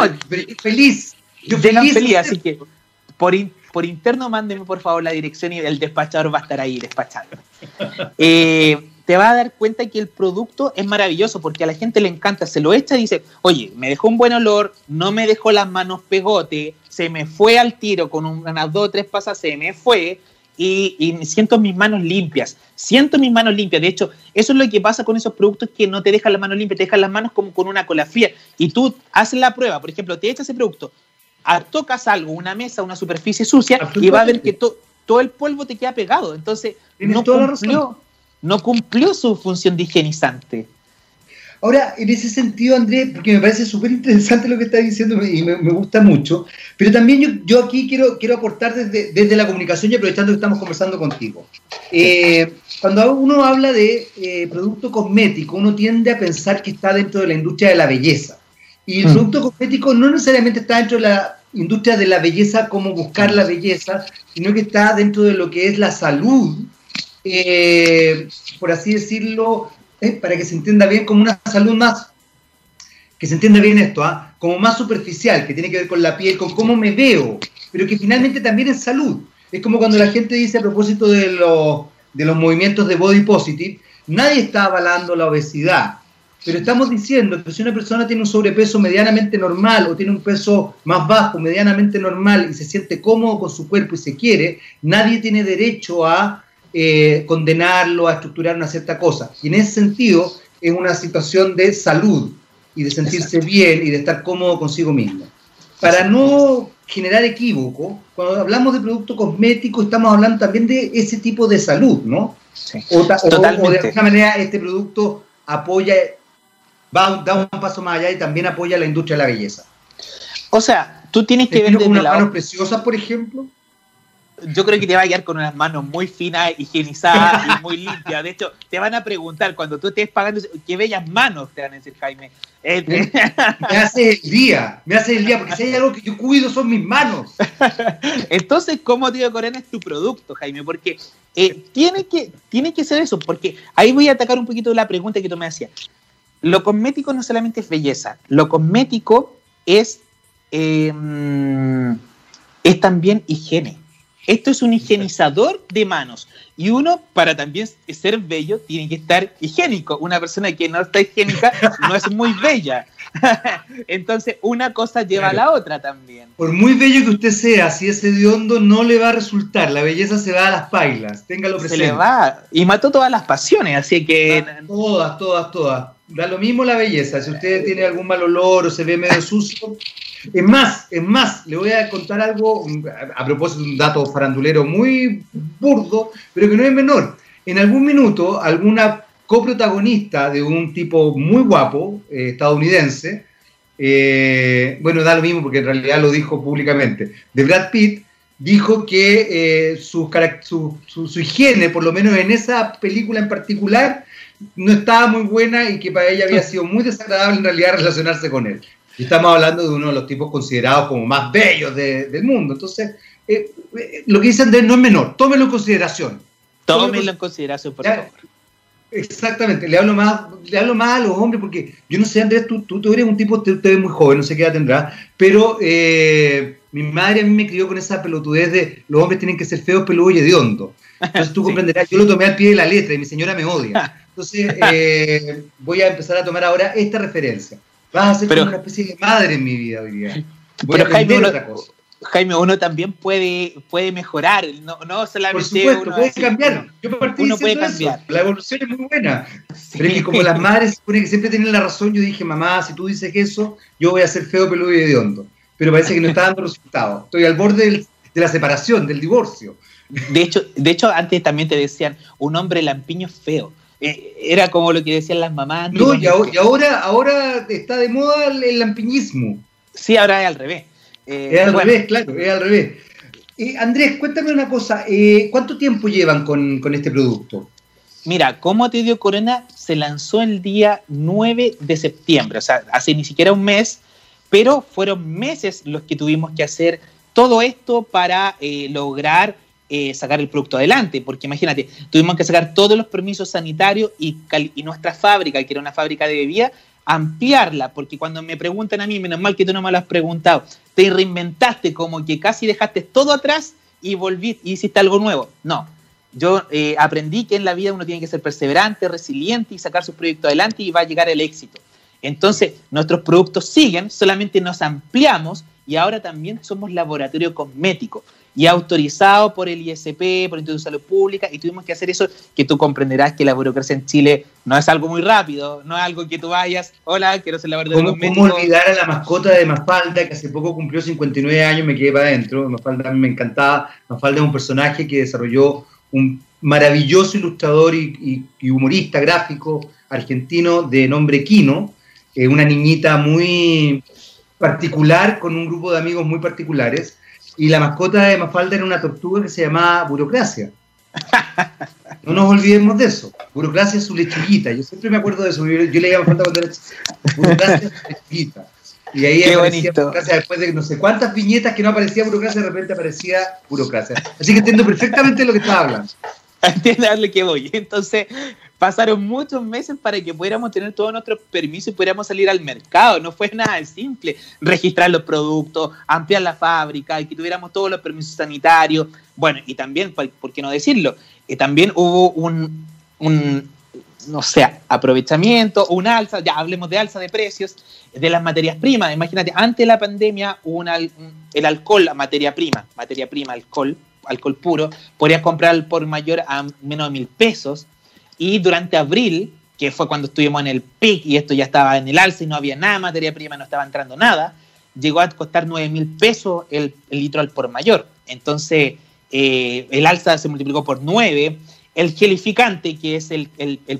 feliz. Yo feliz, feliz así que por, por interno mándeme por favor la dirección y el despachador va a estar ahí despachando. eh, te vas a dar cuenta que el producto es maravilloso porque a la gente le encanta, se lo echa y dice, oye, me dejó un buen olor, no me dejó las manos pegote, se me fue al tiro con unas dos o tres pasas, se me fue y, y, siento mis manos limpias, siento mis manos limpias. De hecho, eso es lo que pasa con esos productos que no te dejan las manos limpias, te dejan las manos como con una cola fría y tú haces la prueba, por ejemplo, te echas ese producto, tocas algo, una mesa, una superficie sucia y va a ver que to, todo el polvo te queda pegado. Entonces, no cumplió, no cumplió su función de higienizante. Ahora, en ese sentido, Andrés, porque me parece súper interesante lo que estás diciendo y me, me, gusta mucho, pero también yo, yo aquí quiero, quiero aportar desde, desde, la comunicación y aprovechando que estamos conversando contigo. Eh, cuando uno habla de eh, producto cosmético, uno tiende a pensar que está dentro de la industria de la belleza. Y el mm. producto cosmético no necesariamente está dentro de la industria de la belleza como buscar la belleza, sino que está dentro de lo que es la salud, eh, por así decirlo, eh, para que se entienda bien, como una salud más, que se entienda bien esto, ¿ah? como más superficial, que tiene que ver con la piel, con cómo me veo, pero que finalmente también es salud. Es como cuando la gente dice a propósito de, lo, de los movimientos de body positive, nadie está avalando la obesidad, pero estamos diciendo que si una persona tiene un sobrepeso medianamente normal o tiene un peso más bajo, medianamente normal, y se siente cómodo con su cuerpo y se quiere, nadie tiene derecho a eh, condenarlo, a estructurar una cierta cosa. Y en ese sentido es una situación de salud y de sentirse Exacto. bien y de estar cómodo consigo mismo. Para no generar equívoco, cuando hablamos de producto cosmético estamos hablando también de ese tipo de salud, ¿no? Sí, o, o, o, de alguna manera este producto apoya va da un paso más allá y también apoya la industria de la belleza. O sea, tú tienes que ver desde unas manos preciosas, por ejemplo. Yo creo que te va a quedar con unas manos muy finas, higienizadas y muy limpias. De hecho, te van a preguntar cuando tú estés pagando, qué bellas manos te van a decir, Jaime. Eh, me hace el día, me hace el día, porque si hay algo que yo cuido son mis manos. Entonces, ¿cómo Tío Corona es tu producto, Jaime? Porque eh, tiene, que, tiene que ser eso, porque ahí voy a atacar un poquito la pregunta que tú me hacías. Lo cosmético no solamente es belleza, lo cosmético es, eh, es también higiene. Esto es un higienizador de manos. Y uno, para también ser bello, tiene que estar higiénico. Una persona que no está higiénica no es muy bella. Entonces, una cosa lleva claro. a la otra también. Por muy bello que usted sea, si es hediondo, no le va a resultar. La belleza se va a las pailas. Téngalo presente. Se le va. Y mató todas las pasiones, así que. Todas, todas, todas. Da lo mismo la belleza. Si usted tiene algún mal olor o se ve medio sucio. Es más, es más, le voy a contar algo a propósito de un dato farandulero muy burdo, pero que no es menor. En algún minuto, alguna coprotagonista de un tipo muy guapo, eh, estadounidense, eh, bueno, da lo mismo porque en realidad lo dijo públicamente, de Brad Pitt, dijo que eh, su, su, su, su, higiene, por lo menos en esa película en particular, no estaba muy buena y que para ella había sido muy desagradable en realidad relacionarse con él. Y estamos hablando de uno de los tipos considerados como más bellos de, del mundo. Entonces, eh, lo que dice Andrés no es menor, tómelo en consideración. Tómelo en consideración, por favor. Exactamente, le hablo más, le hablo más a los hombres porque yo no sé, Andrés, tú, tú, tú eres un tipo, usted es muy joven, no sé qué edad tendrá, pero eh, mi madre a mí me crió con esa pelotudez de los hombres tienen que ser feos, peludos y hediondos. Entonces tú comprenderás, yo lo tomé al pie de la letra y mi señora me odia. Entonces eh, voy a empezar a tomar ahora esta referencia. Vas a ser como una especie de madre en mi vida hoy día. Voy a aprender Jaime, otra cosa. Jaime, uno también puede, puede mejorar, no, no solamente Por supuesto, puede cambiar. Yo partí uno puede cambiar. La evolución es muy buena. Pero es que como las madres supone que siempre tienen la razón, yo dije, mamá, si tú dices eso, yo voy a ser feo, peludo y hediondo. Pero parece que no está dando resultados. Estoy al borde de la separación, del divorcio. De hecho, de hecho, antes también te decían, un hombre lampiño feo. Eh, era como lo que decían las mamás. No, y, ahora, ahora está de moda el lampiñismo. Sí, ahora es al revés. Eh, es al revés, claro, es al revés. Eh, Andrés, cuéntame una cosa, ¿cuánto tiempo llevan con, este producto? Mira, como te dio Corona se lanzó el día 9 de septiembre, o sea, hace ni siquiera un mes, pero fueron meses los que tuvimos que hacer todo esto para lograr sacar el producto adelante, porque imagínate, tuvimos que sacar todos los permisos sanitarios y, y nuestra fábrica, que era una fábrica de bebidas, ampliarla, porque cuando me preguntan a mí, menos mal que tú no me lo has preguntado, te reinventaste como que casi dejaste todo atrás y volviste y hiciste algo nuevo. No, yo eh, aprendí que en la vida uno tiene que ser perseverante, resiliente y sacar sus proyectos adelante y va a llegar el éxito. Entonces, nuestros productos siguen, solamente nos ampliamos y ahora también somos laboratorio cosmético y autorizado por el ISP, por el Instituto de Salud Pública, y tuvimos que hacer eso, que tú comprenderás que la burocracia en Chile no es algo muy rápido, no es algo que tú vayas, hola, quiero ser laboratorio cosmético. ¿Cómo olvidar a la mascota de Mafalda, que hace poco cumplió 59 años, me quedé para adentro, Mafalda me encantaba, Mafalda es un personaje que desarrolló un maravilloso ilustrador y, humorista gráfico argentino de nombre Quino, eh, una niñita muy particular, con un grupo de amigos muy particulares, y la mascota de Mafalda era una tortuga que se llamaba Burocracia. No nos olvidemos de eso. Burocracia es su lechuguita. Yo siempre me acuerdo de eso. Yo, le leía Mafalda cuando era Burocracia es su lechuguita. Y ahí aparecía burocracia después de no sé cuántas viñetas que no aparecía burocracia, de repente aparecía burocracia. Así que entiendo perfectamente lo que estaba hablando. Entiendo a lo que voy. Entonces, pasaron muchos meses para que pudiéramos tener todos nuestros permisos y pudiéramos salir al mercado. No fue nada simple registrar los productos, ampliar la fábrica y que tuviéramos todos los permisos sanitarios. Bueno, y también, ¿por qué no decirlo? Eh, también hubo un, un, no sé, aprovechamiento, un alza, ya hablemos de alza de precios de las materias primas. Imagínate, antes de la pandemia, el alcohol, la materia prima, materia prima, alcohol, alcohol puro, podías comprar por mayor a menos de mil pesos y durante abril, que fue cuando estuvimos en el pic y esto ya estaba en el alza y no había nada, materia prima, no estaba entrando nada, llegó a costar 9 mil pesos el, litro al por mayor. Entonces, eh, el alza se multiplicó por 9. El gelificante, que es el,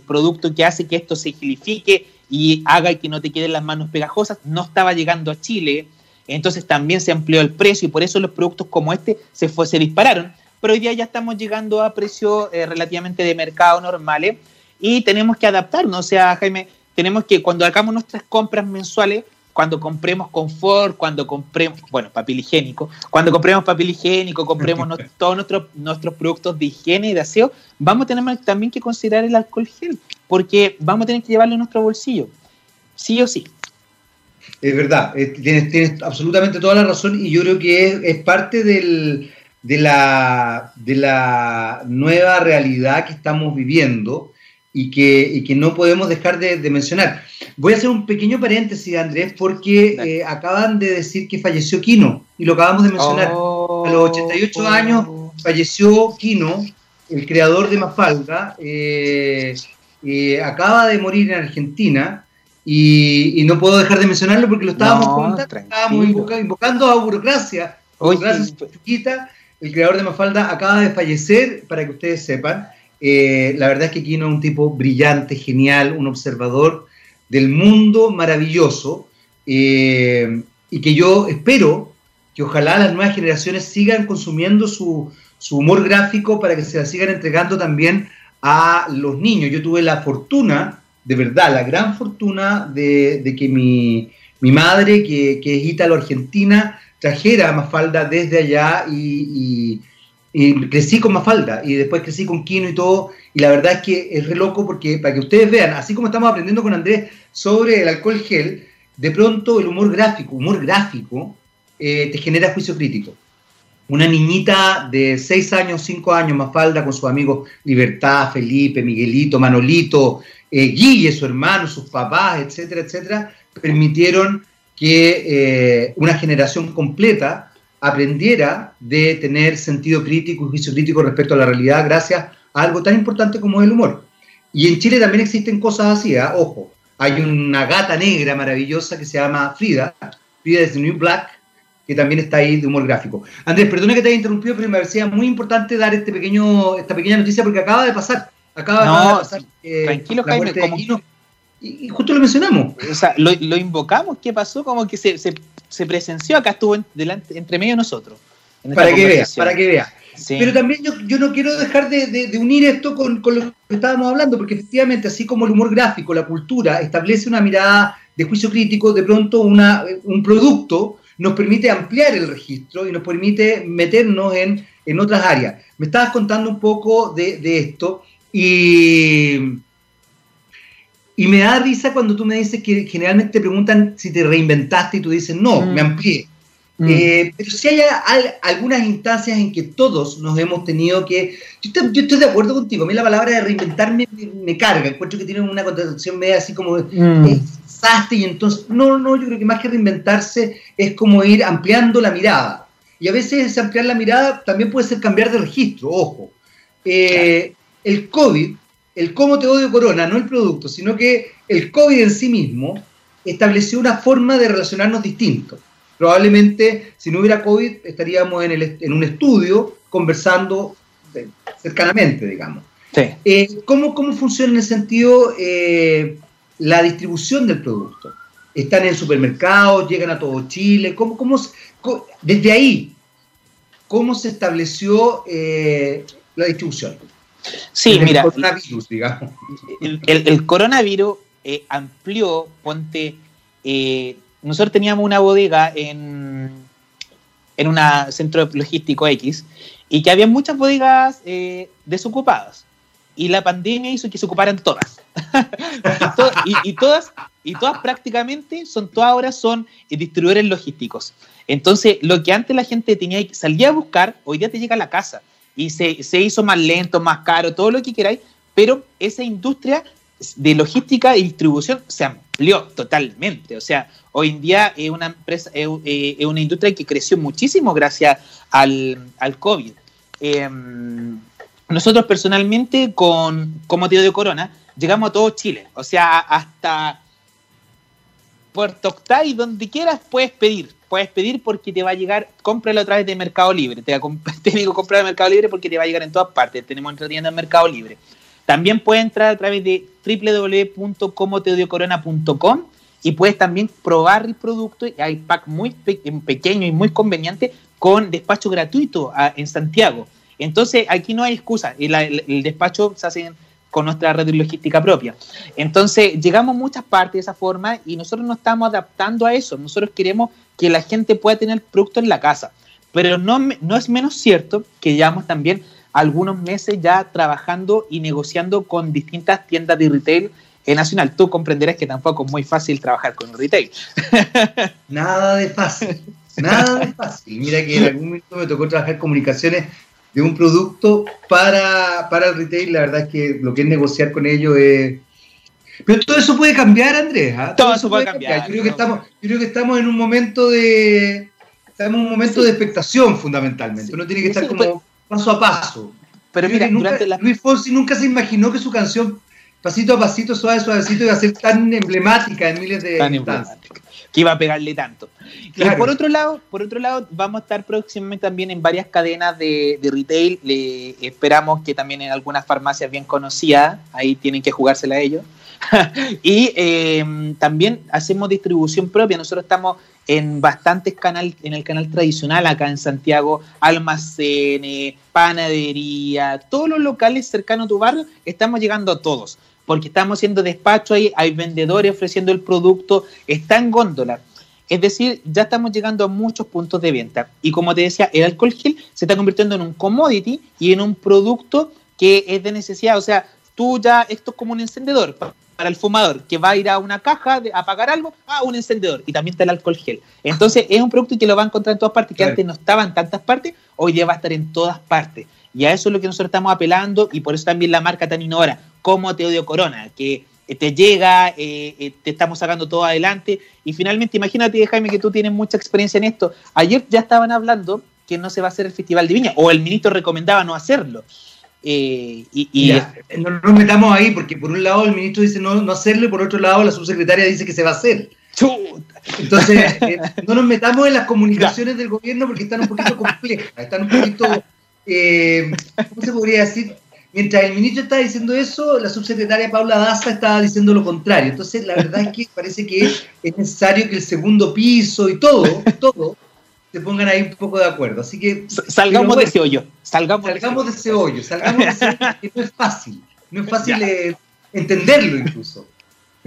producto que hace que esto se gelifique y haga que no te queden las manos pegajosas, no estaba llegando a Chile. Entonces también se amplió el precio y por eso los productos como este se, fue, se dispararon pero hoy día ya estamos llegando a precios eh, relativamente de mercado normales y tenemos que adaptarnos. O sea, Jaime, tenemos que, cuando hagamos nuestras compras mensuales, cuando compremos confort, cuando compremos, bueno, papel higiénico, cuando compremos papel higiénico, compremos todos nuestros, nuestros productos de higiene y de aseo, vamos a tener también que considerar el alcohol gel, porque vamos a tener que llevarlo en nuestro bolsillo, sí o sí. Es verdad, eh, tienes, tienes, absolutamente toda la razón y yo creo que es parte del, de la, de la nueva realidad que estamos viviendo y que, que no podemos dejar de, mencionar. Voy a hacer un pequeño paréntesis, Andrés, porque eh, acaban de decir que falleció Kino, y lo acabamos de mencionar. a los 88 años falleció Kino, el creador de Mafalda, eh, eh, acaba de morir en Argentina, y, no puedo dejar de mencionarlo porque lo estábamos comentando, estábamos invocando, a burocracia, burocracia chiquita, el creador de Mafalda acaba de fallecer, para que ustedes sepan. Eh, la verdad es que Kino es un tipo brillante, genial, un observador del mundo maravilloso eh, y que yo espero que ojalá las nuevas generaciones sigan consumiendo su, humor gráfico para que se la sigan entregando también a los niños. Yo tuve la fortuna, de verdad, la gran fortuna de, que mi, madre, que, que es ítalo-argentina, trajera Mafalda desde allá y, crecí con Mafalda y después crecí con Kino y todo. Y la verdad es que es re loco porque para que ustedes vean, así como estamos aprendiendo con Andrés sobre el alcohol gel, de pronto el humor gráfico, humor gráfico, eh, te genera juicio crítico. Una niñita de 6 años, 5 años, más falda con sus amigos Libertad, Felipe, Miguelito, Manolito, eh, Guille, su hermano, sus papás, etcétera, etcétera, permitieron que eh, una generación completa aprendiera de tener sentido crítico y juicio crítico respecto a la realidad gracias a algo tan importante como el humor. Y en Chile también existen cosas así, ¿eh? ojo, hay una gata negra maravillosa que se llama Frida, Frida es New Black, que también está ahí de humor gráfico. Andrés, perdona que te haya interrumpido, pero me parecía muy importante dar este pequeño, esta pequeña noticia porque acaba de pasar. Acaba, de pasar. Eh, tranquilo, Jaime, y, justo lo mencionamos. O sea, lo, invocamos, ¿qué pasó? Como que se, se, presenció, acá estuvo delante, entre medio de nosotros. Para que veas, para que veas. Pero también yo, yo, no quiero dejar de, de, unir esto con, con, lo que estábamos hablando, porque efectivamente, así como el humor gráfico, la cultura, establece una mirada de juicio crítico, de pronto una, un producto nos permite ampliar el registro y nos permite meternos en, en otras áreas. Me estabas contando un poco de, de esto y y me da risa cuando tú me dices que generalmente te preguntan si te reinventaste y tú dices, no, mm. me amplié. Mm. Eh, pero si hay, algunas instancias en que todos nos hemos tenido que... Yo, estoy de acuerdo contigo, a mí la palabra de reinventarme me, carga, encuentro que tiene una connotación media así como mm. y entonces... No, no, yo creo que más que reinventarse es como ir ampliando la mirada. Y a veces ese ampliar la mirada también puede ser cambiar de registro, ojo. Eh, el COVID el cómo te odio corona, no el producto, sino que el COVID en sí mismo estableció una forma de relacionarnos distinto. Probablemente si no hubiera COVID estaríamos en, un estudio conversando cercanamente, digamos. Eh, ¿cómo, funciona en el sentido eh, la distribución del producto? ¿Están en supermercados? ¿Llegan a todo Chile? ¿Cómo, cómo, desde ahí, ¿cómo se estableció eh, la distribución? Sí, mira. El coronavirus, digamos. El, coronavirus eh, amplió, ponte. Eh, nosotros teníamos una bodega en, en un centro logístico X y que había muchas bodegas eh, desocupadas. Y la pandemia hizo que se ocuparan todas. y, todas y todas prácticamente son todas ahora son distribuidores logísticos. Entonces, lo que antes la gente tenía que salir a buscar, hoy día te llega a la casa y se, se hizo más lento, más caro, todo lo que queráis, pero esa industria de logística y distribución se amplió totalmente. O sea, hoy en día es una empresa, es, eh, una industria que creció muchísimo gracias al, al COVID. Em, nosotros personalmente, con, con motivo de corona, llegamos a todo Chile. O sea, hasta Puerto Octay, donde quieras, puedes pedir puedes pedir porque te va a llegar, cómpralo a través de Mercado Libre. Te, digo comprar en Mercado Libre porque te va a llegar en todas partes. Tenemos nuestra tienda en Mercado Libre. También puedes entrar a través de www.comoteodiocorona.com y puedes también probar el producto. Hay pack muy pequeño y muy conveniente con despacho gratuito en Santiago. Entonces, aquí no hay excusa. El, el despacho se hace con nuestra red logística propia. Entonces, llegamos a muchas partes de esa forma y nosotros nos estamos adaptando a eso. Nosotros queremos que la gente pueda tener producto en la casa. Pero no, no es menos cierto que llevamos también algunos meses ya trabajando y negociando con distintas tiendas de retail en Nacional. Tú comprenderás que tampoco es muy fácil trabajar con el retail. Nada de fácil, nada de fácil. Mira que en algún momento me tocó trabajar comunicaciones de un producto para, para el retail. La verdad es que lo que es negociar con ellos es pero todo eso puede cambiar, Andrés. ¿ah? Todo, eso puede cambiar. Yo, creo que estamos, yo creo que estamos en un momento de. Estamos en un momento de expectación, fundamentalmente. Uno tiene que estar como paso a paso. Pero mira, Luis Fonsi nunca se imaginó que su canción pasito a pasito, suave, suavecito, iba a ser tan emblemática en miles de tan que iba a pegarle tanto. Y por otro lado, por otro lado, vamos a estar próximamente también en varias cadenas de, retail. Le esperamos que también en algunas farmacias bien conocidas, ahí tienen que jugársela a ellos. y em, también hacemos distribución propia. Nosotros estamos en bastantes canales, en el canal tradicional acá en Santiago, almacenes, panadería, todos los locales cercanos a tu barrio, estamos llegando a todos, porque estamos haciendo despacho ahí, hay vendedores ofreciendo el producto, está en góndola. Es decir, ya estamos llegando a muchos puntos de venta. Y como te decía, el alcohol gel se está convirtiendo en un commodity y en un producto que es de necesidad. O sea, tú ya, esto es como un encendedor el fumador que va a ir a una caja a pagar algo, ah, un encendedor y también está el alcohol gel. Entonces es un producto que lo va a encontrar en todas partes, que antes no estaba en tantas partes, hoy día va a estar en todas partes. Y a eso es lo que nosotros estamos apelando y por eso también la marca tan innovadora, como Te Odio Corona, que eh, te llega, eh, eh, te estamos sacando todo adelante. Y finalmente, imagínate, Jaime, que tú tienes mucha experiencia en esto. Ayer ya estaban hablando que no se va a hacer el Festival de Viña, o el ministro recomendaba no hacerlo. Y, no nos metamos ahí, porque por un lado el ministro dice no, no hacerlo, y por otro lado la subsecretaria dice que se va a hacer. Entonces, no nos metamos en las comunicaciones del gobierno porque están un poquito complejas, están un poquito eh, ¿cómo se podría decir? Mientras el ministro está diciendo eso, la subsecretaria Paula Daza estaba diciendo lo contrario. Entonces, la verdad es que parece que es necesario que el segundo piso y todo, todo, se pongan ahí un poco de acuerdo. Así que. Salgamos de ese hoyo. Salgamos, de ese hoyo. Salgamos de ese hoyo, que no es fácil. No es fácil eh, entenderlo incluso.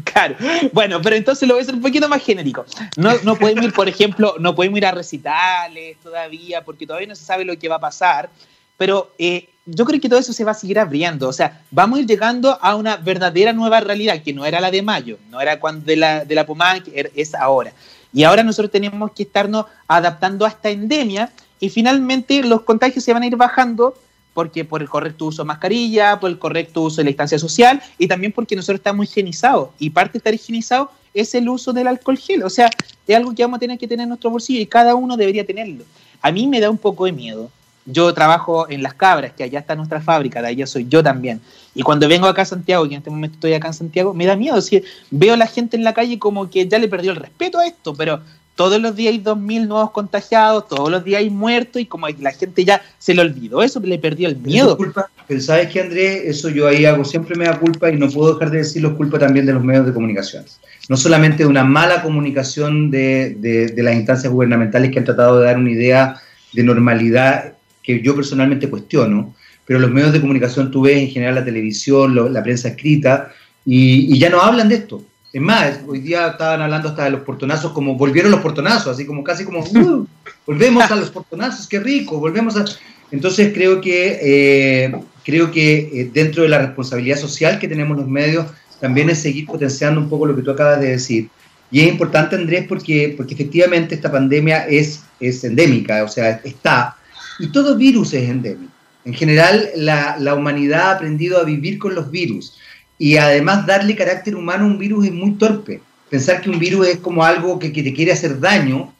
Claro. Bueno, pero entonces lo voy a hacer un poquito más genérico. No, no podemos ir, por ejemplo, no podemos ir a recitales todavía, porque todavía no se sabe lo que va a pasar. Pero eh, yo creo que todo eso se va a seguir abriendo. O sea, vamos a ir llegando a una verdadera nueva realidad, que no era la de mayo, no era cuando de la, de la pomada, que es ahora. Y ahora nosotros tenemos que estarnos adaptando a esta endemia y finalmente los contagios se van a ir bajando porque por el correcto uso de mascarilla, por el correcto uso de la distancia social y también porque nosotros estamos higienizados y parte de estar higienizado es el uso del alcohol gel, o sea, es algo que vamos a tener que tener en nuestro bolsillo y cada uno debería tenerlo. A mí me da un poco de miedo. Yo trabajo en Las Cabras, que allá está nuestra fábrica, de allá soy yo también. Y cuando vengo acá a Santiago, y en este momento estoy acá en Santiago, me da miedo. Si veo a la gente en la calle como que ya le perdió el respeto a esto, pero todos los días hay 2.000 nuevos contagiados, todos los días hay muertos y como la gente ya se le olvidó eso, le perdió el miedo. Culpa, pero sabes que Andrés, eso yo ahí hago, siempre me da culpa y no puedo dejar de decirlo, culpa también de los medios de comunicación. No solamente de una mala comunicación de, de, las instancias gubernamentales que han tratado de dar una idea de normalidad que yo personalmente cuestiono, pero los medios de comunicación, tú ves en general la televisión, la prensa escrita, y ya no hablan de esto es más, hoy día estaban hablando hasta de los portonazos, como volvieron los portonazos, así como casi como, uh, volvemos a los portonazos, qué rico, volvemos a... Entonces creo que, eh, creo que eh, dentro de la responsabilidad social que tenemos los medios, también es seguir potenciando un poco lo que tú acabas de decir. Y es importante, Andrés, porque, porque efectivamente esta pandemia es, es endémica, o sea, está, y todo virus es endémico. En general, la, la humanidad ha aprendido a vivir con los virus y además darle carácter humano a un virus es muy torpe. Pensar que un virus es como algo que, te quiere hacer daño.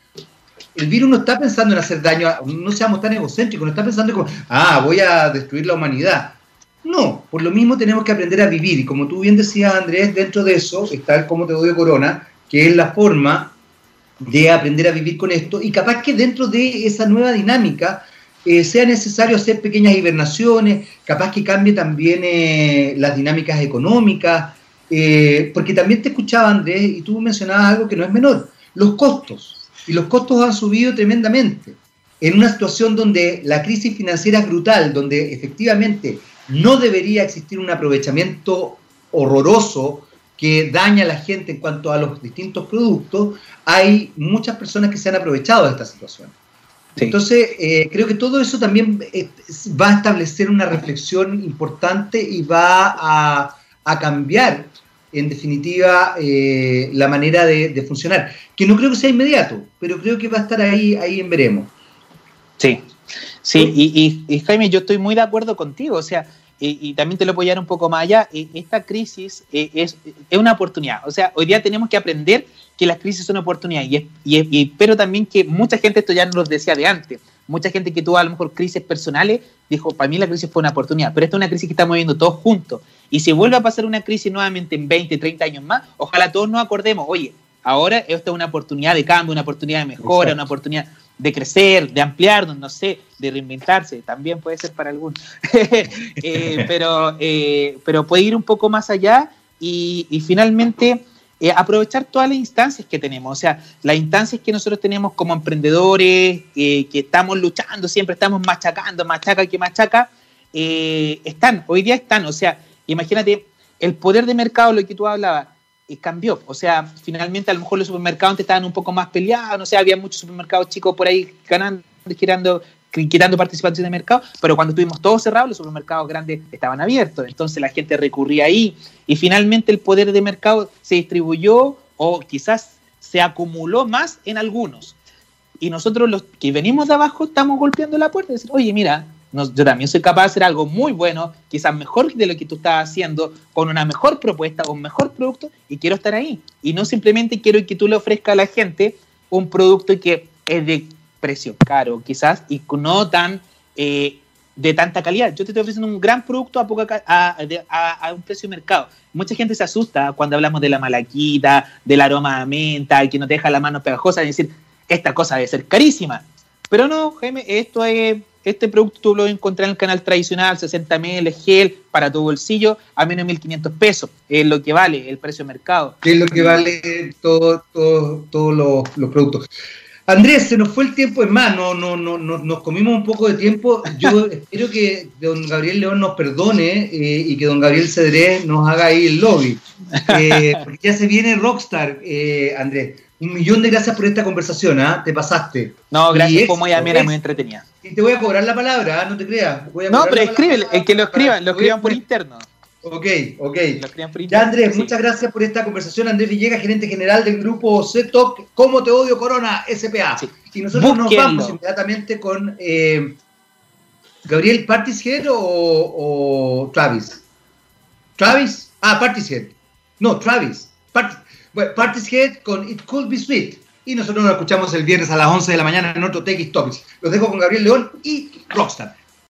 El virus no está pensando en hacer daño, no seamos tan egocéntricos, no está pensando como, ah, voy a destruir la humanidad. No, por lo mismo tenemos que aprender a vivir. Y como tú bien decías, Andrés, dentro de eso está el cómo te doy corona, que es la forma de aprender a vivir con esto. Y capaz que dentro de esa nueva dinámica eh, sea necesario hacer pequeñas hibernaciones, capaz que cambie también eh, las dinámicas económicas, eh, porque también te escuchaba Andrés y tú mencionabas algo que no es menor, los costos. Y los costos han subido tremendamente. En una situación donde la crisis financiera es brutal, donde efectivamente no debería existir un aprovechamiento horroroso que daña a la gente en cuanto a los distintos productos, hay muchas personas que se han aprovechado de esta situación. Entonces, eh, creo que todo eso también eh, va a establecer una reflexión importante y va a, cambiar, en definitiva, eh, la manera de, funcionar. Que no creo que sea inmediato, pero creo que va a estar ahí, ahí en veremos. Sí, sí, y, y, Jaime, yo estoy muy de acuerdo contigo. O sea, y, también te lo voy a dar un poco más allá, esta crisis es, es, una oportunidad. O sea, hoy día tenemos que aprender que las crisis son oportunidades, y, y, pero también que mucha gente, esto ya nos lo decía de antes, mucha gente que tuvo a lo mejor crisis personales, dijo, para mí la crisis fue una oportunidad, pero esta es una crisis que estamos viviendo todos juntos. Y si vuelve a pasar una crisis nuevamente en 20, 30 años más, ojalá todos nos acordemos, oye, ahora esta es una oportunidad de cambio, una oportunidad de mejora, una oportunidad de crecer, de ampliar, no sé, de reinventarse, también puede ser para algunos, eh, pero, eh, pero puede ir un poco más allá y, y finalmente eh, aprovechar todas las instancias que tenemos, o sea, las instancias que nosotros tenemos como emprendedores, que estamos luchando, siempre estamos machacando, machaca que machaca, están, hoy día están, o sea, imagínate, el poder de mercado, lo que tú hablabas, eh, cambió, o sea, finalmente a lo mejor los supermercados estaban un poco más peleados, no sé, había muchos supermercados chicos por ahí ganando, creando, quitando participación de mercado, pero cuando estuvimos todos cerrados, los supermercados grandes estaban abiertos, entonces la gente recurría ahí y finalmente el poder de mercado se distribuyó o quizás se acumuló más en algunos. Y nosotros los que venimos de abajo estamos golpeando la puerta y decir, oye, mira, yo también soy capaz de hacer algo muy bueno, quizás mejor de lo que tú estás haciendo, con una mejor propuesta, un mejor producto, y quiero estar ahí. Y no simplemente quiero que tú le ofrezcas a la gente un producto que es de precio caro, quizás, y no tan eh, de tanta calidad. Yo te estoy ofreciendo un gran producto a, poca, a, un precio de mercado. Mucha gente se asusta cuando hablamos de la malaquita, del aroma a menta, que no te deja la mano pegajosa, y decir, esta cosa debe ser carísima. Pero no, Jaime, esto es este producto tú lo encontrás en el canal tradicional, 60 ml, gel, para tu bolsillo, a menos de 1.500 pesos. Es lo que vale el precio de mercado. ¿Qué es lo que vale todos todo, los, productos? Andrés, se nos fue el tiempo en más, no, no, no, nos comimos un poco de tiempo. Yo espero que don Gabriel León nos perdone eh, y que don Gabriel Cedré nos haga ahí el lobby. Eh, porque ya se viene Rockstar, eh, Andrés. Un millón de gracias por esta conversación, ¿ah? Te pasaste. No, gracias, fue muy amena, muy entretenida. Y te voy a cobrar la palabra, ¿ah? no te creas. no, pero escribe, el que lo escriban, lo escriban por interno. Ok, ok. Ya, Andrés, muchas gracias por esta conversación. Andrés Villegas, gerente general del grupo CETOC, ¿Cómo te odio Corona? SPA. Y nosotros nos vamos inmediatamente con eh, Gabriel Partishead o, o, Travis. ¿Travis? Ah, Partishead. No, Travis. Bueno, Partishead con It Could Be Sweet. Y nosotros nos escuchamos el viernes a las 11 de la mañana en otro TX Topics. Los dejo con Gabriel León y Rockstar.